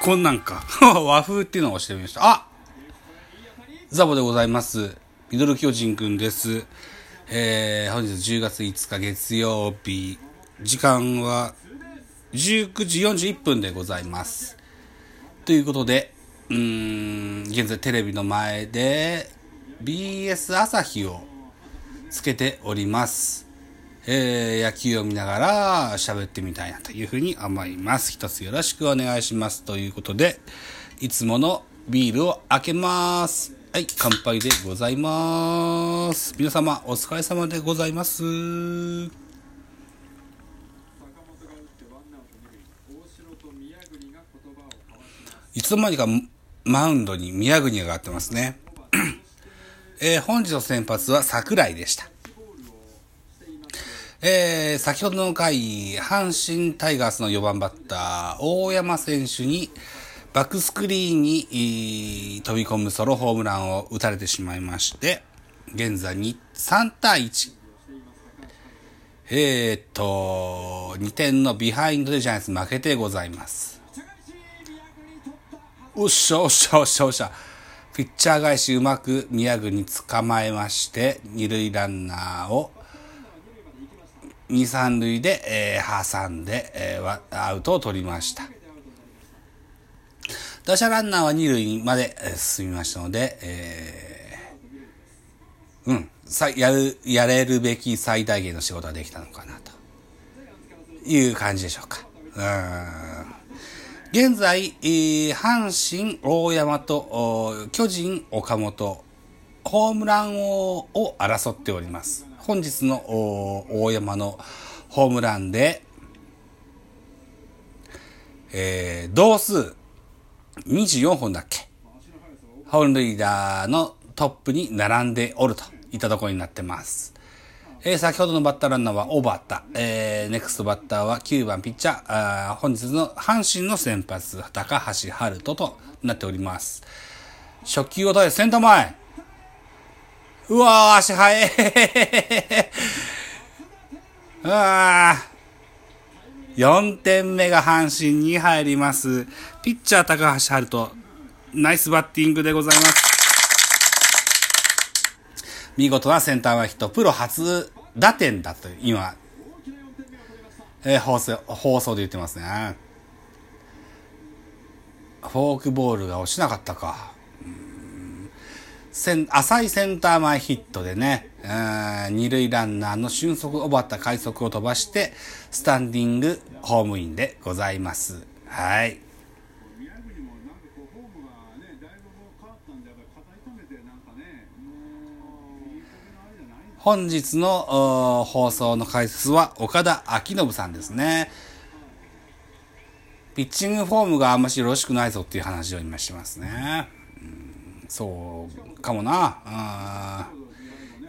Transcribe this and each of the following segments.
こんなんか。和風っていうのを押してみました。あザボでございます。ミドル巨人くんです。えー、本日10月5日月曜日。時間は19時41分でございます。ということで、うーん、現在テレビの前で BS 朝日をつけております。えー野球を見ながら喋ってみたいなというふうに思います。一つよろしくお願いします。ということで、いつものビールを開けます。はい、乾杯でございます。皆様、お疲れ様でございます。いつの間にかマウンドに宮国が上がってますね。えー本日の先発は桜井でした。えー先ほどの回、阪神タイガースの4番バッター、大山選手に、バックスクリーンに飛び込むソロホームランを打たれてしまいまして、現在に3対1。えーっと、2点のビハインドでジャイアンツ負けてございます。おっしゃおっしゃおっしゃおっしゃ。ピッチャー返しうまく宮国に捕まえまして、二塁ランナーを二三塁で、えー挟んで、えーアウトを取りました。打者ランナーは二塁まで進みましたので、えーうん、さやる、やれるべき最大限の仕事ができたのかなという感じでしょうか。うん現在、えー阪神、大山と巨人、岡本、ホームラン王を争っております。本日の大山のホームランで、えー同数24本だっけ？本塁打のトップに並んでおるといったところになってます。えー先ほどのバッターランナーは小畑、えー、ネクストバッターは9番ピッチャー、あー本日の阪神の先発、高橋春人となっております。初球を取れ、センター前うわー、足速いうわ4点目が阪神に入ります。ピッチャー高橋春人、ナイスバッティングでございます。見事なセンター前ヒット、プロ初打点だと、今、えー放送、放送で言ってますね。フォークボールが落ちなかったか。浅いセンター前ヒットでね、二塁ランナーの俊足小畑快速を飛ばして、スタンディングホームインでございます。はい。本日の放送の解説は岡田明信さんですね。ピッチングフォームがあんましよろしくないぞっていう話を今してますね。そうかもな。あ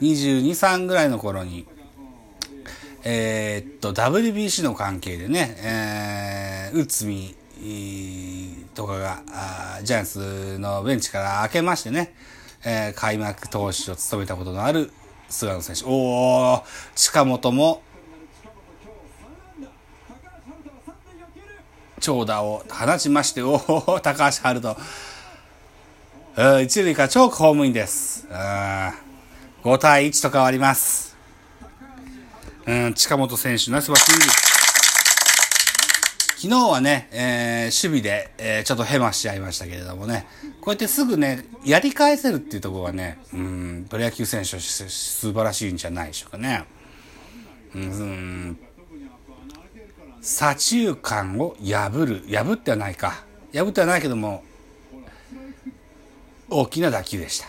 22、3ぐらいの頃に、えーっと、WBC の関係でね、えー、内海とかが、あジャイアンツのベンチから開けましてね、えー開幕投手を務めたことのある菅野選手。おー、近本も、長打を放ちまして、おー、高橋春人。一塁から超ホームインです。5対1と変わります。うん、近本選手、ナイスバッティング。昨日はね、えー守備で、えーちょっとヘマしちゃいましたけれどもね、こうやってすぐね、やり返せるっていうところがね、うん、プロ野球選手し素晴らしいんじゃないでしょうかね。うん、左中間を破る。破ってはないか。破ってはないけども、大きな打球でした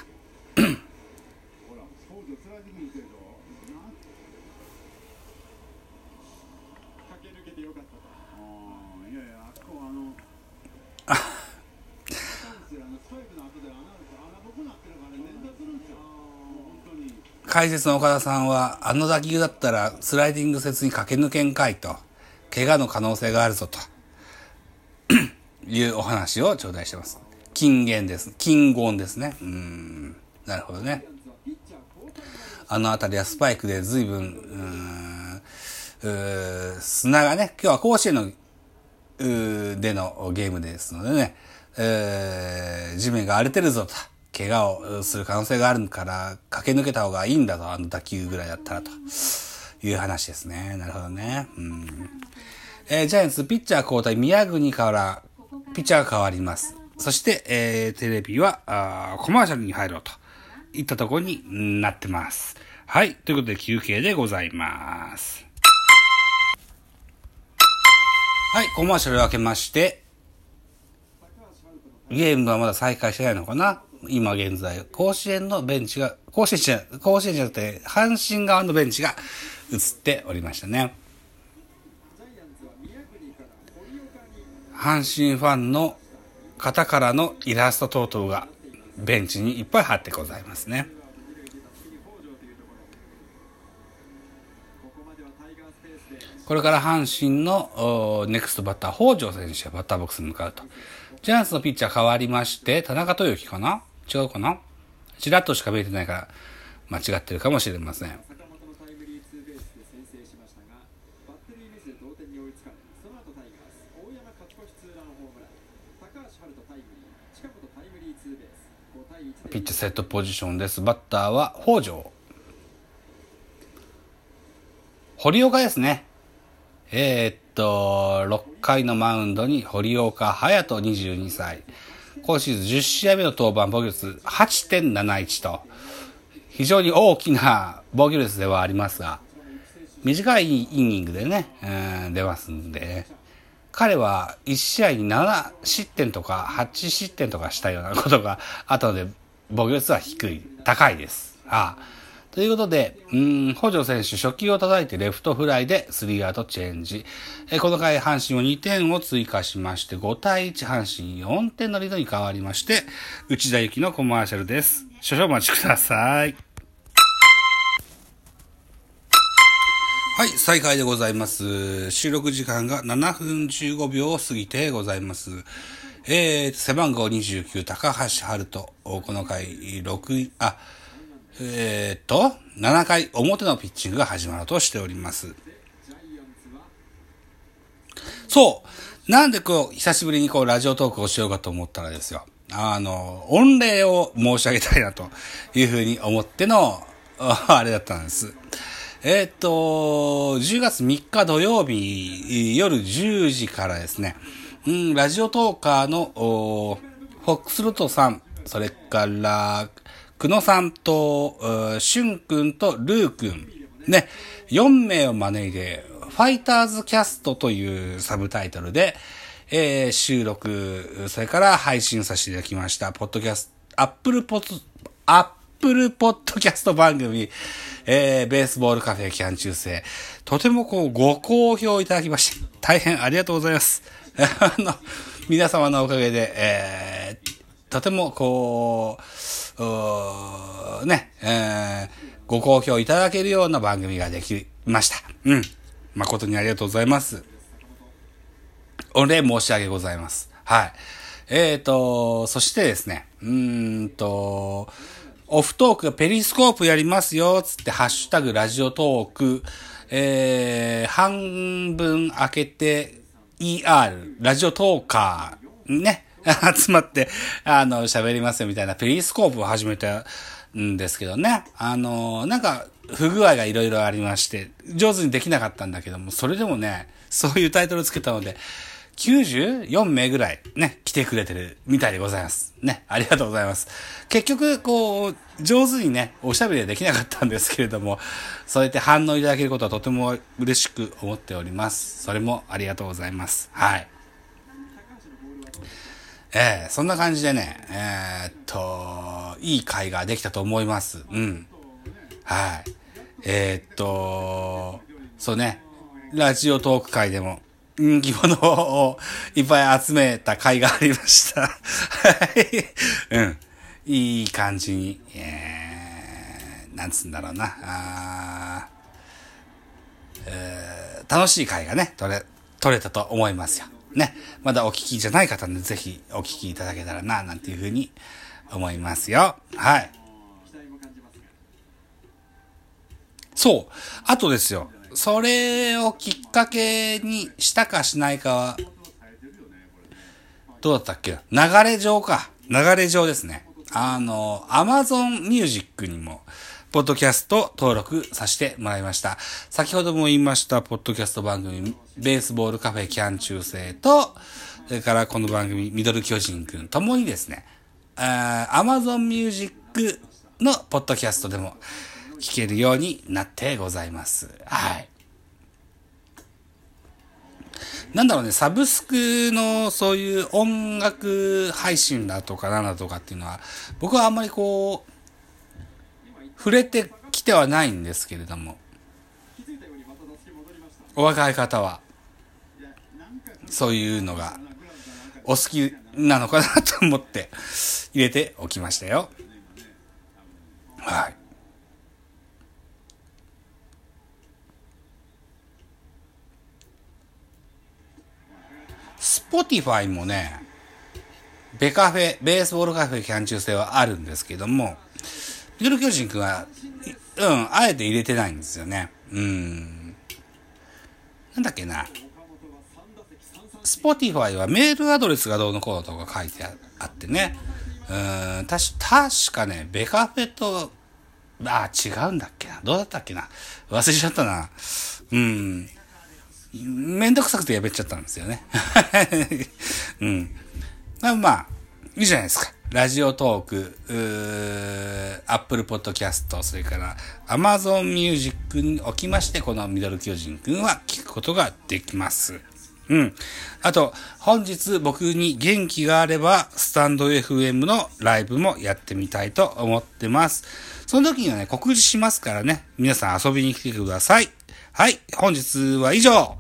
解説の岡田さんは、あの打球だったらスライディング説に駆け抜けんかいと、怪我の可能性があるぞというお話を頂戴してます。金言です。金言ですね。うん。なるほどね。あの辺りはスパイクで随分、うーん砂がね、今日は甲子園のでのゲームですのでね、え地面が荒れてるぞと、怪我をする可能性があるから、駆け抜けた方がいいんだと、あの打球ぐらいだったらという話ですね。なるほどね。うんえージャイアンツピッチャー交代、宮国からピッチャーが変わります。そして、えーテレビはあコマーシャルに入ろうといったところになってます。はい。ということで休憩でございます。はい。コマーシャルを開けまして、ゲームはまだ再開してないのかな？今現在、甲子園のベンチが、甲子園じゃ、甲子園じゃなくて、阪神側のベンチが映っておりましたね。阪神ファンの方からのイラスト等々がベンチにいっぱい貼ってございますね。これから阪神のネクストバッター、北条選手がバッターボックスに向かうと。ジャイアンツのピッチャー変わりまして、田中豊樹かな？違うかな？ちらっとしか見えてないから、間違ってるかもしれません。坂本のタイムリーツーベースで先制しましたがバッテリーミスで同点に追いつかれその後タイガース大山勝ち越しツーランホームラン高橋遥人タイムリー近本タイムリーツーベース5対1でピッチセットポジションです。バッターは北条。堀岡ですね。えーっと、6回のマウンドに堀岡隼人22歳。今シーズン10試合目の登板防御率8.71と、非常に大きな防御率ではありますが、短いイニングでね、うん出ますんで、彼は1試合に7失点とか8失点とかしたようなことがあったので、防御率は低い、高いです。ああということで、うん、北条選手初球を叩いてレフトフライでスリーアウトチェンジ。えこの回阪神は2点を追加しまして、5対1阪神4点のリードに変わりまして、内田有紀のコマーシャルです。少々お待ちください。はい、再開でございます。収録時間が7分15秒を過ぎてございます。えー、背番号29、高橋春人。この回、6位、あ、えー、と、7回表のピッチングが始まろうとしております。そうなんでこう、久しぶりにこう、ラジオトークをしようかと思ったらですよ。あの、御礼を申し上げたいなというふうに思っての、あれだったんです。えーっと、10月3日土曜日夜10時からですね、うん、ラジオトーカーの、おフォックスロットさん、それから、久野さんと、しゅんくんとルーくん、ね、4名を招いて、ファイターズキャストというサブタイトルで、えー収録、それから配信させていただきました、ポッドキャスト、アップルポッド、アッププルポッドキャスト番組、えーベースボールカフェキャン中世、とてもこう、ご好評いただきまして、大変ありがとうございます。あの、皆様のおかげで、えーとてもこう、うね、えーご好評いただけるような番組ができました。うん。誠にありがとうございます。お礼申し上げございます。はい。えーと、そしてですね、うーんと、オフトークがペリスコープやりますよ、つって、ハッシュタグラジオトーク、えー、半分開けて ER、ラジオトーカー、ね、集まって、あの、喋りますよ、みたいなペリスコープを始めたんですけどね。あの、なんか、不具合がいろいろありまして、上手にできなかったんだけども、それでもね、そういうタイトルつけたので、94名ぐらいね、来てくれてるみたいでございます。ね、ありがとうございます。結局、こう、上手にね、おしゃべりはできなかったんですけれども、そうやって反応いただけることはとても嬉しく思っております。それもありがとうございます。はい。ええそんな感じでね、えーっと、いい会ができたと思います。うん。はい。えーっと、そうね、ラジオトーク会でも人気者をいっぱい集めた会がありました。はい。うん。いい感じに、えー、なんつうんだろうな。あえー楽しい会がね、取れ、取れたと思いますよ。ね。まだお聞きじゃない方にぜひお聞きいただけたらな、なんていうふうに思いますよ。はい。そう。あとですよ。それをきっかけにしたかしないかは、どうだったっけ？流れ上か。流れ上ですね。あの、Amazon Music にも、ポッドキャスト登録させてもらいました。先ほども言いました、ポッドキャスト番組、ベースボールカフェキャン中世と、それからこの番組、ミドル巨人くんともにですね、あー Amazon Music のポッドキャストでも聞けるようになってございます。はい。なんだろうね、サブスクのそういう音楽配信だとかなんだとかっていうのは、僕はあんまりこう、触れてきてはないんですけれども、お若い方は、そういうのがお好きなのかなと思って入れておきましたよ。スポティファイもね、ベカフェ、ベースボールカフェキャン中制はあるんですけども、ミドル巨人くんは、うん、あえて入れてないんですよね。うん。なんだっけな。スポティファイはメールアドレスがどうのこうのとか書いてあってね。うん、たし、確かね、ベカフェと、あ、違うんだっけな。どうだったっけな。忘れちゃったな。うん。めんどくさくてやめちゃったんですよね。うん。まあ、いいじゃないですか。ラジオトーク、うーアップルポッドキャスト、それからアマゾンミュージックにおきまして、このミドル巨人くんは聞くことができます。うん。あと、本日僕に元気があれば、スタンド FM のライブもやってみたいと思ってます。その時にはね、告知しますからね、皆さん遊びに来てください。はい、本日は以上。